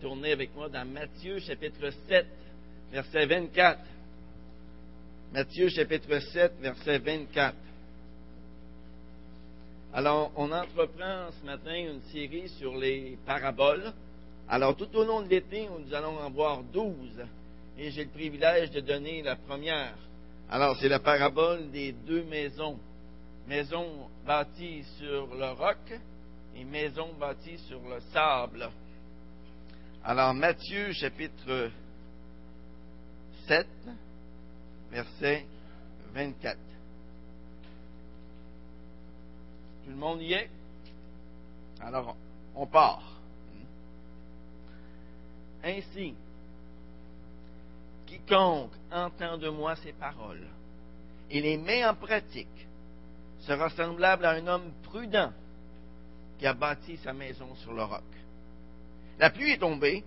Tournez avec moi dans Matthieu chapitre 7, verset 24. Matthieu chapitre 7, verset 24. Alors, on entreprend ce matin une série sur les paraboles. Alors, tout au long de l'été, nous allons en voir 12. Et j'ai le privilège de donner la première. Alors, c'est la parabole des deux maisons. Maison bâtie sur le roc et maison bâtie sur le sable. Alors, Matthieu chapitre 7, verset 24. Tout le monde y est? Alors, on part. Ainsi, quiconque entend de moi ces paroles et les met en pratique sera semblable à un homme prudent qui a bâti sa maison sur le roc. La pluie est tombée,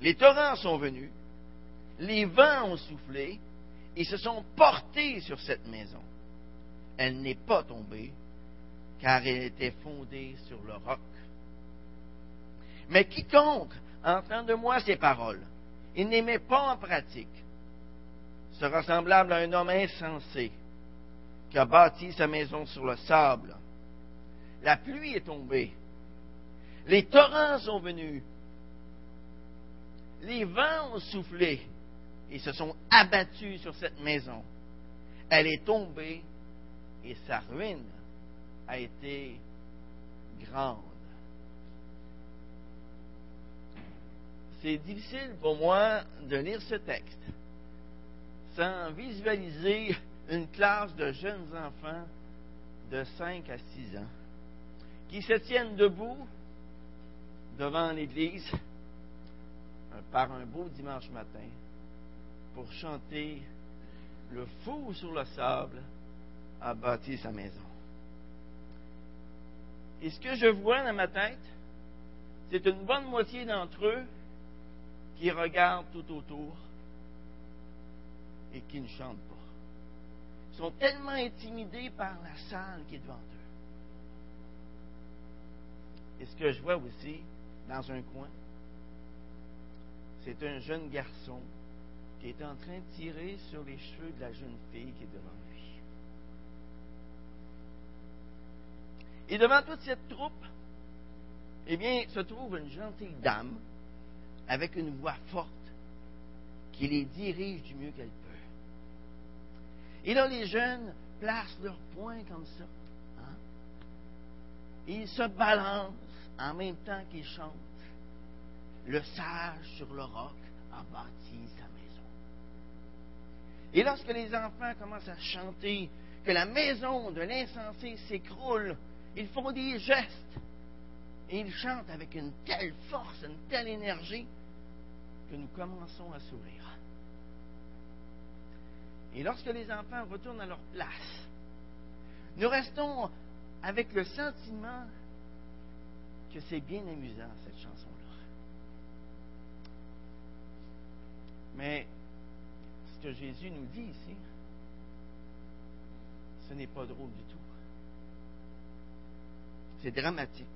les torrents sont venus, les vents ont soufflé et se sont portés sur cette maison. Elle n'est pas tombée car elle était fondée sur le roc. Mais quiconque entend de moi ces paroles et ne met pas en pratique sera semblable à un homme insensé qui a bâti sa maison sur le sable. La pluie est tombée, les torrents sont venus. Les vents ont soufflé et se sont abattus sur cette maison. Elle est tombée et sa ruine a été grande. C'est difficile pour moi de lire ce texte sans visualiser une classe de jeunes enfants de 5 à 6 ans qui se tiennent debout devant l'Église par un beau dimanche matin pour chanter Le fou sur le sable a bâti sa maison. Et ce que je vois dans ma tête, c'est une bonne moitié d'entre eux qui regardent tout autour et qui ne chantent pas. Ils sont tellement intimidés par la salle qui est devant eux. Et ce que je vois aussi, dans un coin, c'est un jeune garçon qui est en train de tirer sur les cheveux de la jeune fille qui est devant lui. Et devant toute cette troupe, eh bien, se trouve une gentille dame avec une voix forte qui les dirige du mieux qu'elle peut. Et là, les jeunes placent leurs poings comme ça. Hein? Ils se balancent en même temps qu'ils chantent. Le sage sur le roc a bâti sa maison. Et lorsque les enfants commencent à chanter que la maison de l'insensé s'écroule, ils font des gestes et ils chantent avec une telle force, une telle énergie que nous commençons à sourire. Et lorsque les enfants retournent à leur place, nous restons avec le sentiment que c'est bien amusant, cette chanson-là. Mais ce que Jésus nous dit ici, ce n'est pas drôle du tout. C'est dramatique.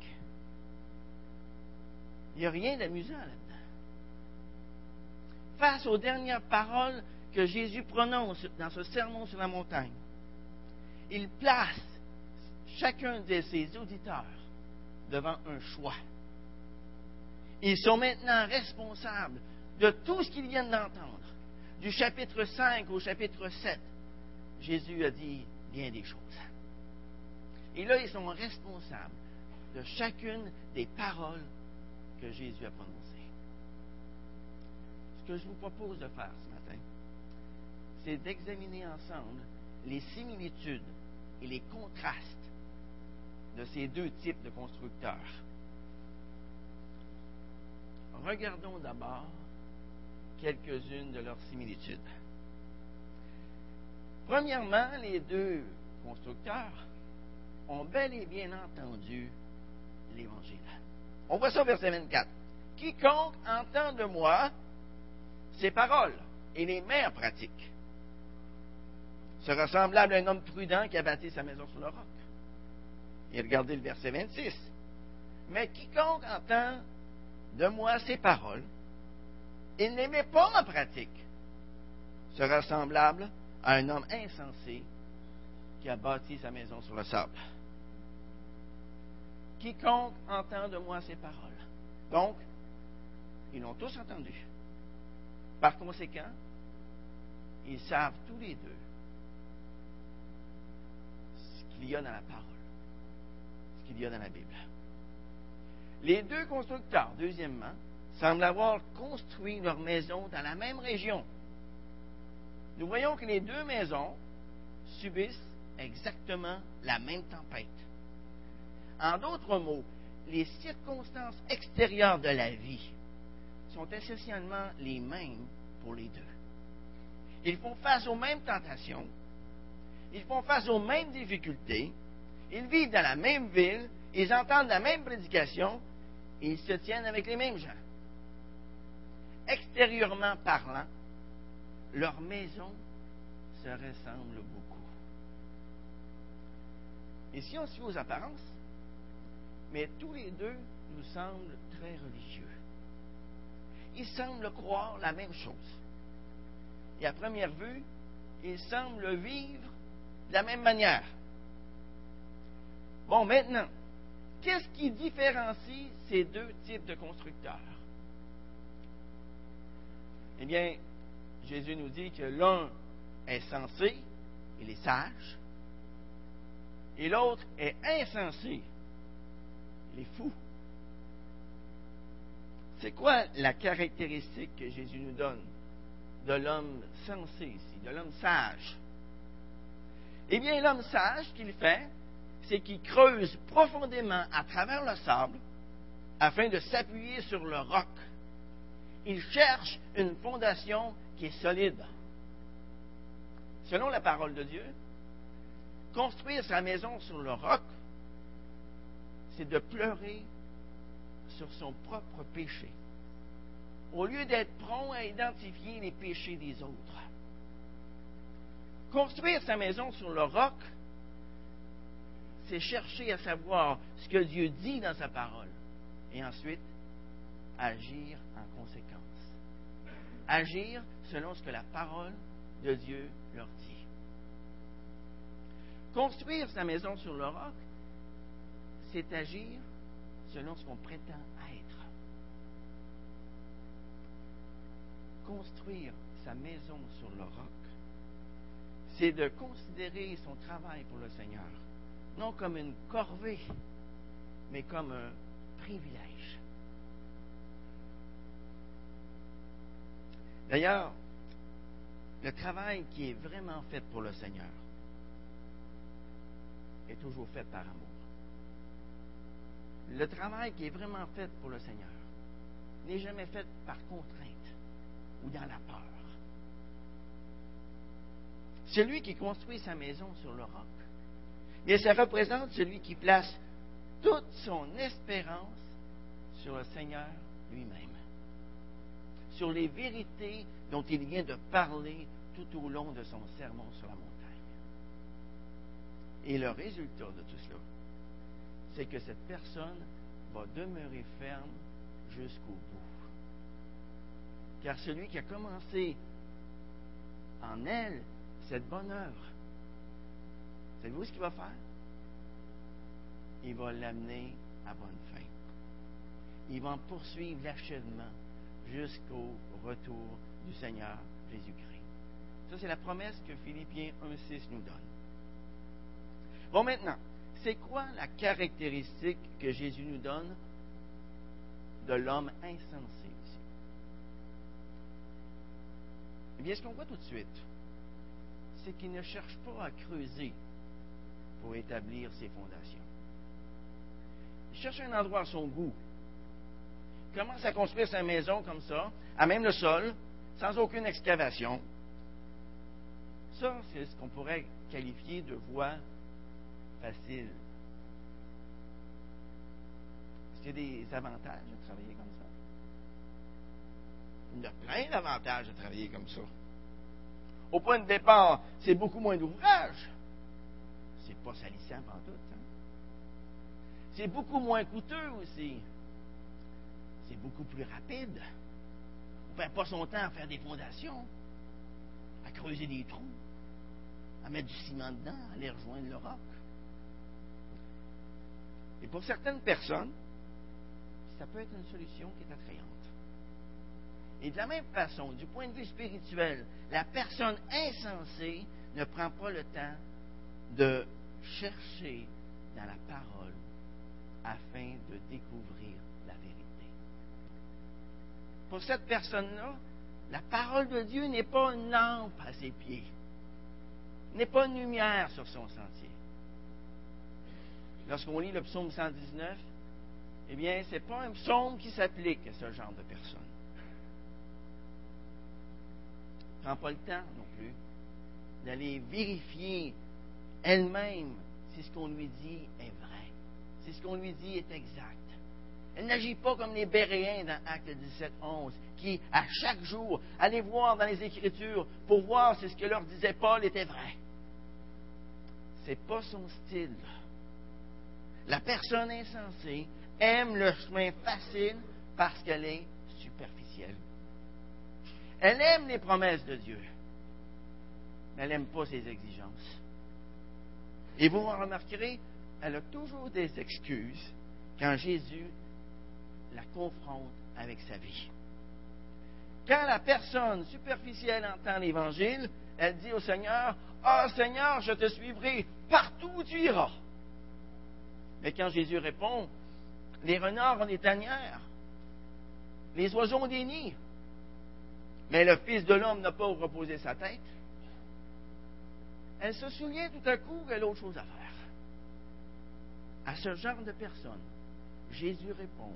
Il n'y a rien d'amusant là-dedans. Face aux dernières paroles que Jésus prononce dans ce sermon sur la montagne, il place chacun de ses auditeurs devant un choix. Ils sont maintenant responsables de tout ce qu'ils viennent d'entendre. Du chapitre 5 au chapitre 7, Jésus a dit bien des choses. Et là, ils sont responsables de chacune des paroles que Jésus a prononcées. Ce que je vous propose de faire ce matin, c'est d'examiner ensemble les similitudes et les contrastes de ces deux types de constructeurs. Regardons d'abord quelques-unes de leurs similitudes. Premièrement, les deux constructeurs ont bel et bien entendu l'Évangile. On voit ça au verset 24. Quiconque entend de moi ces paroles et les met en pratique sera semblable à un homme prudent qui a bâti sa maison sur le roc. Et regardez le verset 26. Mais quiconque entend de moi ces paroles et ne les met pas en pratique sera semblable à un homme insensé qui a bâti sa maison sur le sable. Quiconque entend de moi ces paroles. Donc, ils l'ont tous entendu. Par conséquent, ils savent tous les deux ce qu'il y a dans la parole, qu'il y a dans la Bible. Les deux constructeurs, deuxièmement, semblent avoir construit leur maison dans la même région. Nous voyons que les deux maisons subissent exactement la même tempête. En d'autres mots, les circonstances extérieures de la vie sont essentiellement les mêmes pour les deux. Ils font face aux mêmes tentations, ils font face aux mêmes difficultés, ils vivent dans la même ville, ils entendent la même prédication et ils se tiennent avec les mêmes gens. Extérieurement parlant, leur maison se ressemble beaucoup. Et si on suit aux apparences, mais tous les deux nous semblent très religieux. Ils semblent croire la même chose. Et à première vue, ils semblent vivre de la même manière. Bon, maintenant, qu'est-ce qui différencie ces deux types de constructeurs? Eh bien, Jésus nous dit que l'un est sensé, il est sage, et l'autre est insensé, il est fou. C'est quoi la caractéristique que Jésus nous donne de l'homme sensé ici, de l'homme sage? Eh bien, l'homme sage, qu'il fait, c'est qu'il creuse profondément à travers le sable afin de s'appuyer sur le roc. Il cherche une fondation qui est solide. Selon la parole de Dieu, construire sa maison sur le roc, c'est de pleurer sur son propre péché, au lieu d'être prompt à identifier les péchés des autres. Construire sa maison sur le roc, c'est chercher à savoir ce que Dieu dit dans sa parole et ensuite agir en conséquence. Agir selon ce que la parole de Dieu leur dit. Construire sa maison sur le roc, c'est agir selon ce qu'on prétend être. Construire sa maison sur le roc, c'est de considérer son travail pour le Seigneur, non comme une corvée, mais comme un privilège. D'ailleurs, le travail qui est vraiment fait pour le Seigneur est toujours fait par amour. Le travail qui est vraiment fait pour le Seigneur n'est jamais fait par contrainte ou dans la peur. Celui qui construit sa maison sur le roc, et ça représente celui qui place toute son espérance sur le Seigneur lui-même sur les vérités dont il vient de parler tout au long de son sermon sur la montagne. Et le résultat de tout cela, c'est que cette personne va demeurer ferme jusqu'au bout. Car celui qui a commencé en elle cette bonne œuvre, savez-vous ce qu'il va faire? Il va l'amener à bonne fin. Il va en poursuivre l'achèvement jusqu'au retour du Seigneur Jésus-Christ. Ça, c'est la promesse que Philippiens 1.6 nous donne. Bon, maintenant, c'est quoi la caractéristique que Jésus nous donne de l'homme insensé ici? Eh bien, ce qu'on voit tout de suite, c'est qu'il ne cherche pas à creuser pour établir ses fondations. Il cherche un endroit à son goût, commence à construire sa maison comme ça, à même le sol, sans aucune excavation. Ça, c'est ce qu'on pourrait qualifier de voie facile. Est-ce qu'il y a des avantages de travailler comme ça? Il y a plein d'avantages de travailler comme ça. Au point de départ, c'est beaucoup moins d'ouvrage. C'est pas salissant en tout. Hein? C'est beaucoup moins coûteux aussi c'est beaucoup plus rapide. On ne perd pas son temps à faire des fondations, à creuser des trous, à mettre du ciment dedans, à aller rejoindre le roc. Et pour certaines personnes, ça peut être une solution qui est attrayante. Et de la même façon, du point de vue spirituel, la personne insensée ne prend pas le temps de chercher dans la parole afin de découvrir la vérité. Pour cette personne-là, la parole de Dieu n'est pas une lampe à ses pieds, n'est pas une lumière sur son sentier. Lorsqu'on lit le psaume 119, eh bien, ce n'est pas un psaume qui s'applique à ce genre de personne. prend pas le temps non plus d'aller vérifier elle-même si ce qu'on lui dit est vrai, si ce qu'on lui dit est exact. Elle n'agit pas comme les Béréens dans Acte 17, 11, qui, à chaque jour, allaient voir dans les Écritures pour voir si ce que leur disait Paul était vrai. C'est pas son style. La personne insensée aime le chemin facile parce qu'elle est superficielle. Elle aime les promesses de Dieu, mais elle n'aime pas ses exigences. Et vous remarquerez, elle a toujours des excuses quand Jésus la confronte avec sa vie. Quand la personne superficielle entend l'Évangile, elle dit au Seigneur, Ah Seigneur, je te suivrai partout où tu iras. Mais quand Jésus répond, les renards ont des tanières, les oiseaux ont des nids, mais le Fils de l'homme n'a pas où reposer sa tête. Elle se souvient tout à coup qu'elle a autre chose à faire. À ce genre de personne, Jésus répond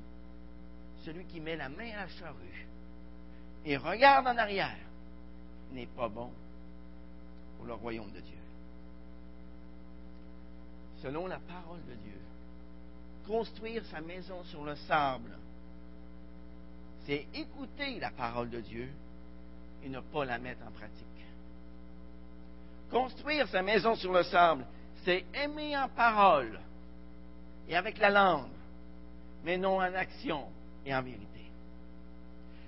Celui qui met la main à la charrue et regarde en arrière n'est pas bon pour le royaume de Dieu. Selon la parole de Dieu, construire sa maison sur le sable, c'est écouter la parole de Dieu et ne pas la mettre en pratique. Construire sa maison sur le sable, c'est aimer en parole et avec la langue, mais non en action et en vérité.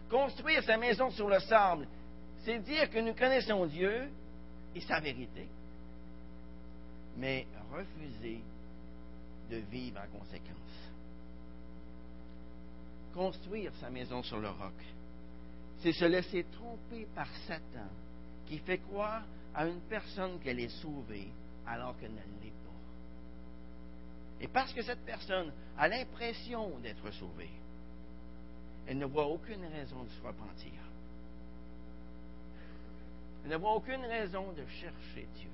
Construire sa maison sur le sable, c'est dire que nous connaissons Dieu et sa vérité, mais refuser de vivre en conséquence. Construire sa maison sur le roc, c'est se laisser tromper par Satan qui fait croire à une personne qu'elle est sauvée alors qu'elle ne l'est pas. Et parce que cette personne a l'impression d'être sauvée, elle ne voit aucune raison de se repentir. Elle ne voit aucune raison de chercher Dieu.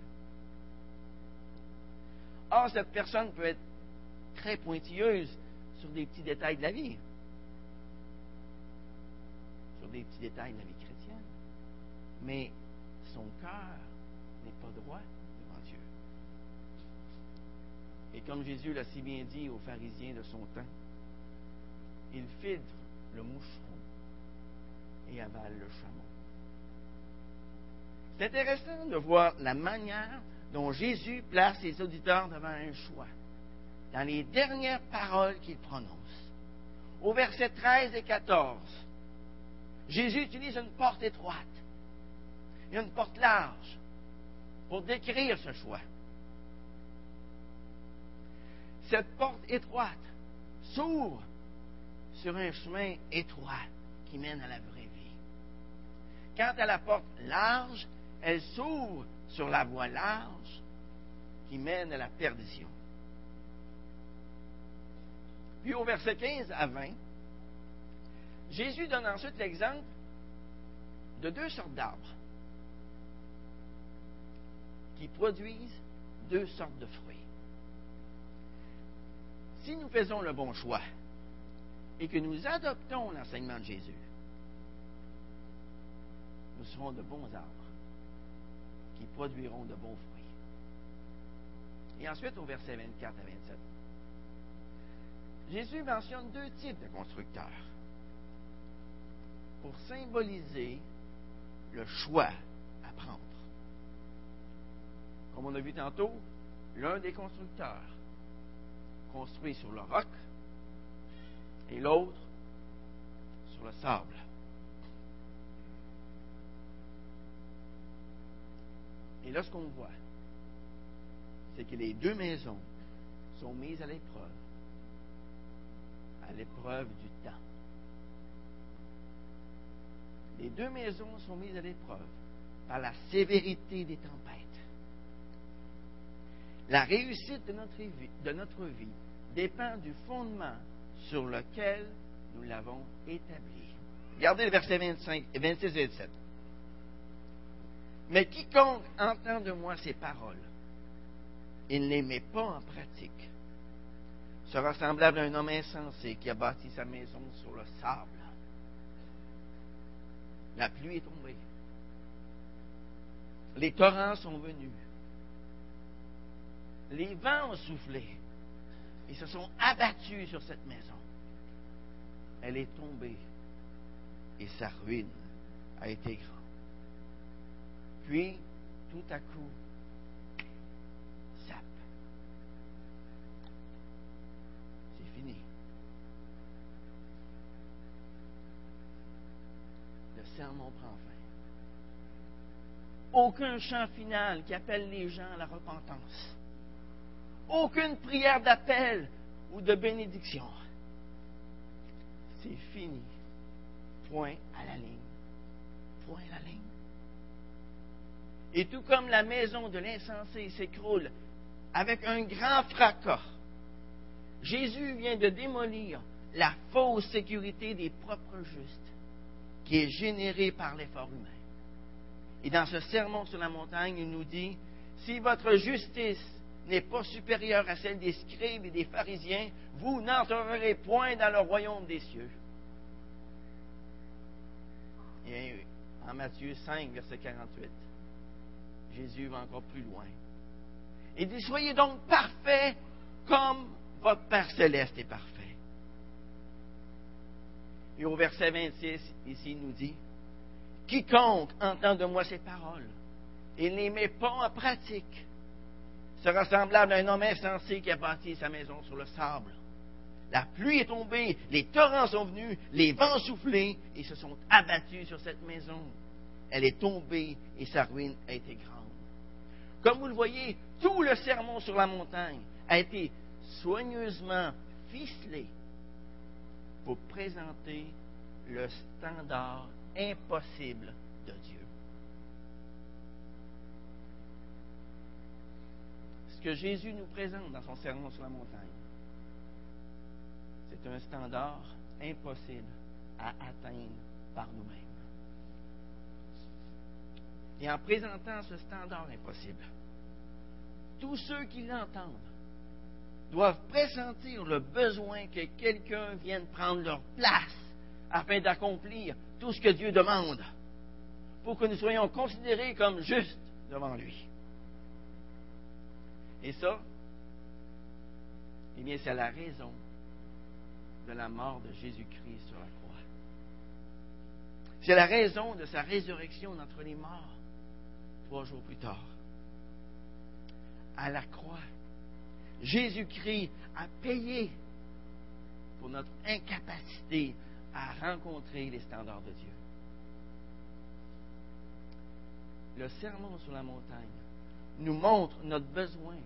Or, cette personne peut être très pointilleuse sur des petits détails de la vie des petits détails de la vie chrétienne. Mais son cœur droit devant Dieu. Et comme Jésus l'a si bien dit aux pharisiens de son temps, il filtre le moucheron et avale le chameau. C'est intéressant de voir la manière dont Jésus place ses auditeurs devant un choix. Dans les dernières paroles qu'il prononce, au verset 13 et 14, Jésus utilise une porte étroite et une porte large pour décrire ce choix. Cette porte étroite s'ouvre sur un chemin étroit qui mène à la vraie vie. Quant à la porte large, elle s'ouvre sur la voie large qui mène à la perdition. Puis au verset 15 à 20, Jésus donne ensuite l'exemple de deux sortes d'arbres qui produisent deux sortes de fruits. Si nous faisons le bon choix et que nous adoptons l'enseignement de Jésus, nous serons de bons arbres qui produiront de bons fruits. Et ensuite, au verset 24 à 27, Jésus mentionne deux types de constructeurs pour symboliser le choix à prendre. Comme on a vu tantôt, l'un des constructeurs construit sur le roc et l'autre sur le sable. Et là, ce qu'on voit, c'est que les deux maisons sont mises à l'épreuve, à l'épreuve du temps. Les deux maisons sont mises à l'épreuve par la sévérité des tempêtes. La réussite de notre vie, dépend du fondement sur lequel nous l'avons établi. Regardez le verset 25, 26 et 27. Mais quiconque entend de moi ces paroles et ne les met pas en pratique sera semblable à un homme insensé qui a bâti sa maison sur le sable. La pluie est tombée. Les torrents sont venus. Les vents ont soufflé. Ils se sont abattus sur cette maison. Elle est tombée et sa ruine a été grande. Puis, tout à coup, zap. C'est fini. Le sermon prend fin. Aucun chant final qui appelle les gens à la repentance. Aucune prière d'appel ou de bénédiction. C'est fini. Point à la ligne. Point à la ligne. Et tout comme la maison de l'insensé s'écroule avec un grand fracas, Jésus vient de démolir la fausse sécurité des propres justes qui est générée par l'effort humain. Et dans ce sermon sur la montagne, il nous dit, si votre justice n'est pas supérieure à celle des scribes et des pharisiens, vous n'entrerez point dans le royaume des cieux. Et en Matthieu 5, verset 48, Jésus va encore plus loin. Il dit, soyez donc parfaits comme votre Père céleste est parfait. Et au verset 26, ici, il nous dit, Quiconque entend de moi ces paroles et ne les met pas en pratique sera semblable à un homme insensé qui a bâti sa maison sur le sable. La pluie est tombée, les torrents sont venus, les vents ont soufflé et se sont abattus sur cette maison. Elle est tombée et sa ruine a été grande. Comme vous le voyez, tout le sermon sur la montagne a été soigneusement ficelé pour présenter le standard impossible de Dieu. Ce que Jésus nous présente dans son sermon sur la montagne, c'est un standard impossible à atteindre par nous-mêmes. Et en présentant ce standard impossible, tous ceux qui l'entendent doivent pressentir le besoin que quelqu'un vienne prendre leur place afin d'accomplir tout ce que Dieu demande pour que nous soyons considérés comme justes devant lui. Et ça, eh bien, c'est la raison de la mort de Jésus-Christ sur la croix. C'est la raison de sa résurrection d'entre les morts trois jours plus tard. À la croix, Jésus-Christ a payé pour notre incapacité à rencontrer les standards de Dieu. Le sermon sur la montagne nous montre notre besoin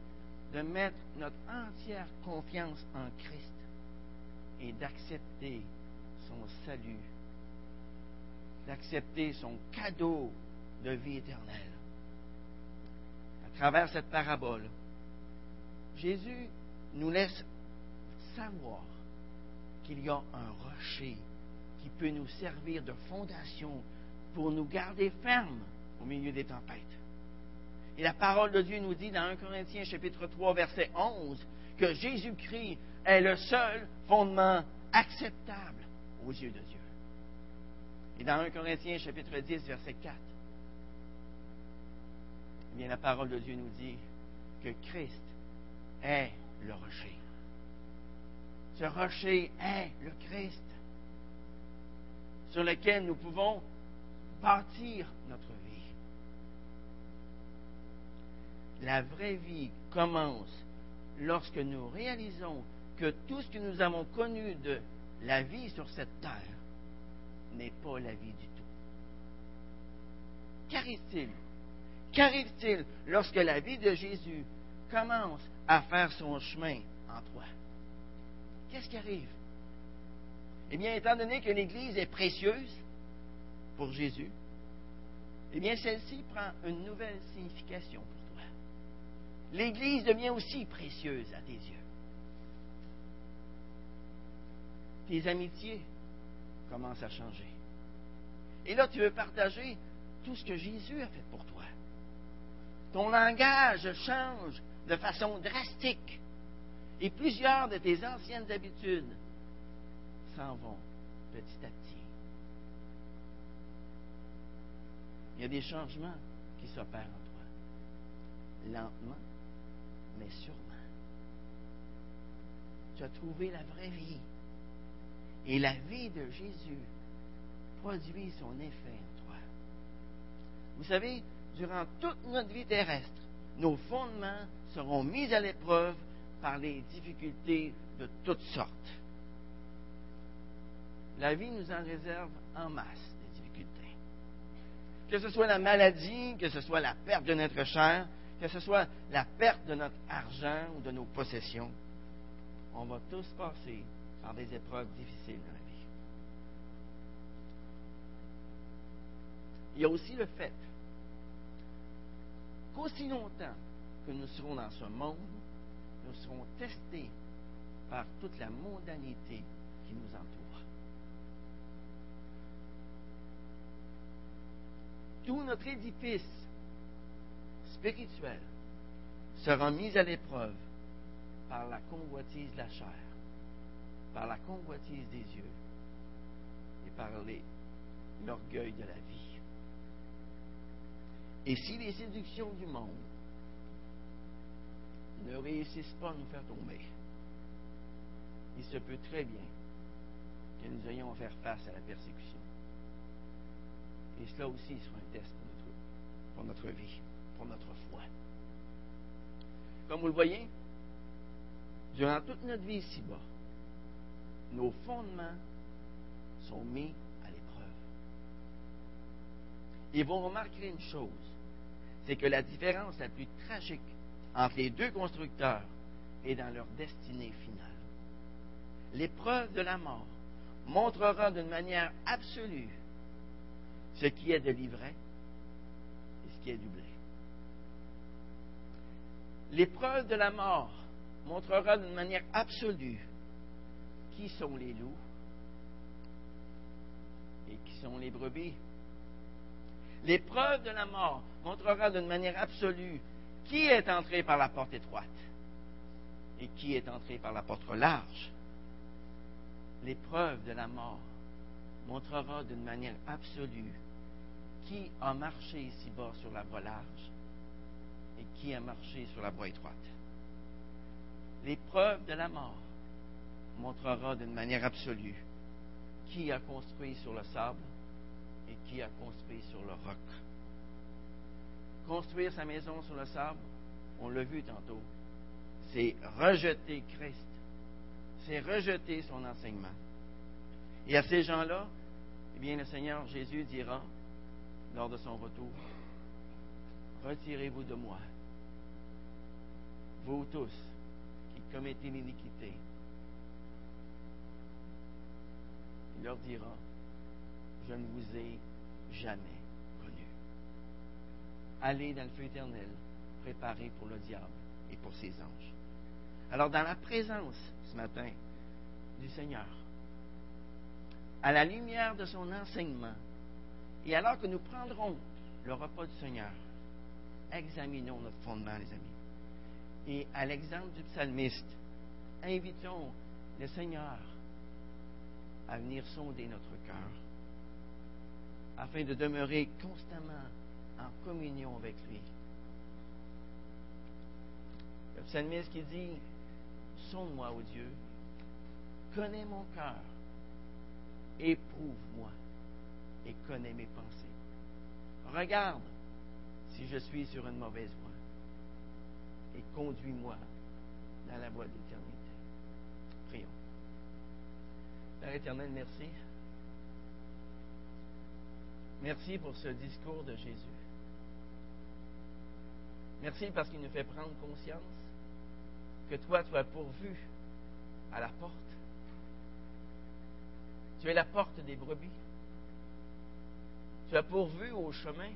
de mettre notre entière confiance en Christ et d'accepter son salut, d'accepter son cadeau de vie éternelle. À travers cette parabole, Jésus nous laisse savoir qu'il y a un rocher qui peut nous servir de fondation pour nous garder fermes au milieu des tempêtes. Et la parole de Dieu nous dit dans 1 Corinthiens chapitre 3 verset 11 que Jésus-Christ est le seul fondement acceptable aux yeux de Dieu. Et dans 1 Corinthiens chapitre 10 verset 4, eh bien la parole de Dieu nous dit que Christ est le rocher. Ce rocher est le Christ sur lequel nous pouvons bâtir notre vie. La vraie vie commence lorsque nous réalisons que tout ce que nous avons connu de la vie sur cette terre n'est pas la vie du tout. Qu'arrive-t-il? Qu'arrive-t-il lorsque la vie de Jésus commence à faire son chemin en toi? Qu'est-ce qui arrive? Eh bien, étant donné que l'Église est précieuse pour Jésus, eh bien, celle-ci prend une nouvelle signification. L'Église devient aussi précieuse à tes yeux. Tes amitiés commencent à changer. Et là, tu veux partager tout ce que Jésus a fait pour toi. Ton langage change de façon drastique. Et plusieurs de tes anciennes habitudes s'en vont petit à petit. Il y a des changements qui s'opèrent en toi. Lentement, mais sûrement. Tu as trouvé la vraie vie. Et la vie de Jésus produit son effet en toi. Vous savez, durant toute notre vie terrestre, nos fondements seront mis à l'épreuve par les difficultés de toutes sortes. La vie nous en réserve en masse des difficultés. Que ce soit la maladie, que ce soit la perte de notre chair, que ce soit la perte de notre argent ou de nos possessions, on va tous passer par des épreuves difficiles dans la vie. Il y a aussi le fait qu'aussi longtemps que nous serons dans ce monde, nous serons testés par toute la mondanité qui nous entoure. Tout notre édifice spirituel sera mis à l'épreuve par la convoitise de la chair, par la convoitise des yeux et par l'orgueil de la vie. Et si les séductions du monde ne réussissent pas à nous faire tomber, il se peut très bien que nous ayons à faire face à la persécution. Et cela aussi sera un test pour notre vie, notre foi. Comme vous le voyez, durant toute notre vie ici-bas, nos fondements sont mis à l'épreuve. Et vous remarquerez une chose, c'est que la différence la plus tragique entre les deux constructeurs est dans leur destinée finale. L'épreuve de la mort montrera d'une manière absolue ce qui est de l'ivraie et ce qui est du blé. L'épreuve de la mort montrera d'une manière absolue qui sont les loups et qui sont les brebis. L'épreuve de la mort montrera d'une manière absolue qui est entré par la porte étroite et qui est entré par la porte large. L'épreuve de la mort montrera d'une manière absolue qui a marché ici-bas sur la voie large qui a marché sur la voie étroite. L'épreuve de la mort montrera d'une manière absolue qui a construit sur le sable et qui a construit sur le roc. Construire sa maison sur le sable, on l'a vu tantôt, c'est rejeter Christ, c'est rejeter son enseignement. Et à ces gens-là, eh bien, le Seigneur Jésus dira, lors de son retour, retirez-vous de moi, vous tous qui commettez l'iniquité. Il leur dira, je ne vous ai jamais connu. Allez dans le feu éternel, préparé pour le diable et pour ses anges. Alors, dans la présence ce matin du Seigneur, à la lumière de son enseignement, et alors que nous prendrons le repas du Seigneur, examinons notre fondement, les amis. Et à l'exemple du psalmiste, invitons le Seigneur à venir sonder notre cœur afin de demeurer constamment en communion avec lui. Le psalmiste qui dit, sonde-moi, ô Dieu, connais mon cœur, éprouve-moi et connais mes pensées. Regarde si je suis sur une mauvaise voie et conduis-moi dans la voie d'éternité. Prions. Père éternel, merci. Merci pour ce discours de Jésus. Merci parce qu'il nous fait prendre conscience que toi, tu as pourvu à la porte. Tu es la porte des brebis. Tu as pourvu au chemin.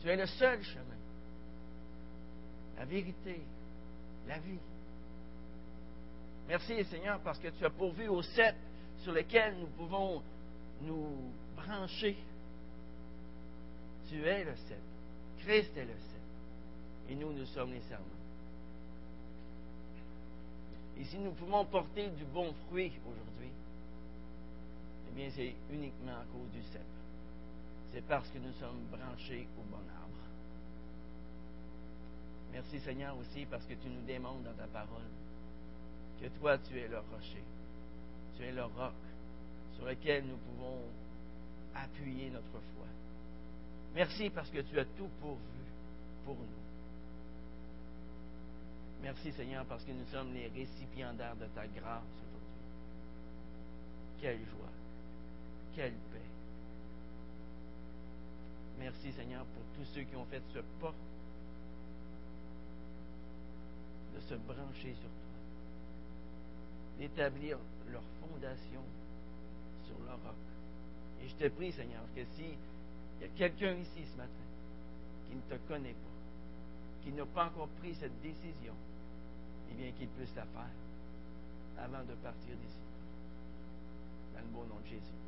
Tu es le seul chemin. La vérité, la vie. Merci Seigneur parce que tu as pourvu au cep sur lequel nous pouvons nous brancher. Tu es le cep. Christ est le cep. Et nous, nous sommes les serments. Et si nous pouvons porter du bon fruit aujourd'hui, eh bien, c'est uniquement à cause du cep. C'est parce que nous sommes branchés au bon arbre. Merci Seigneur aussi parce que tu nous démontres dans ta parole que toi, tu es le rocher. Tu es le roc sur lequel nous pouvons appuyer notre foi. Merci parce que tu as tout pourvu pour nous. Merci Seigneur parce que nous sommes les récipiendaires de ta grâce aujourd'hui. Quelle joie, quelle paix. Merci Seigneur pour tous ceux qui ont fait ce pas de se brancher sur toi, d'établir leur fondation sur le roc. Et je te prie Seigneur que si il y a quelqu'un ici ce matin qui ne te connaît pas, qui n'a pas encore pris cette décision, eh bien qu'il puisse la faire avant de partir d'ici. Dans le beau nom de Jésus.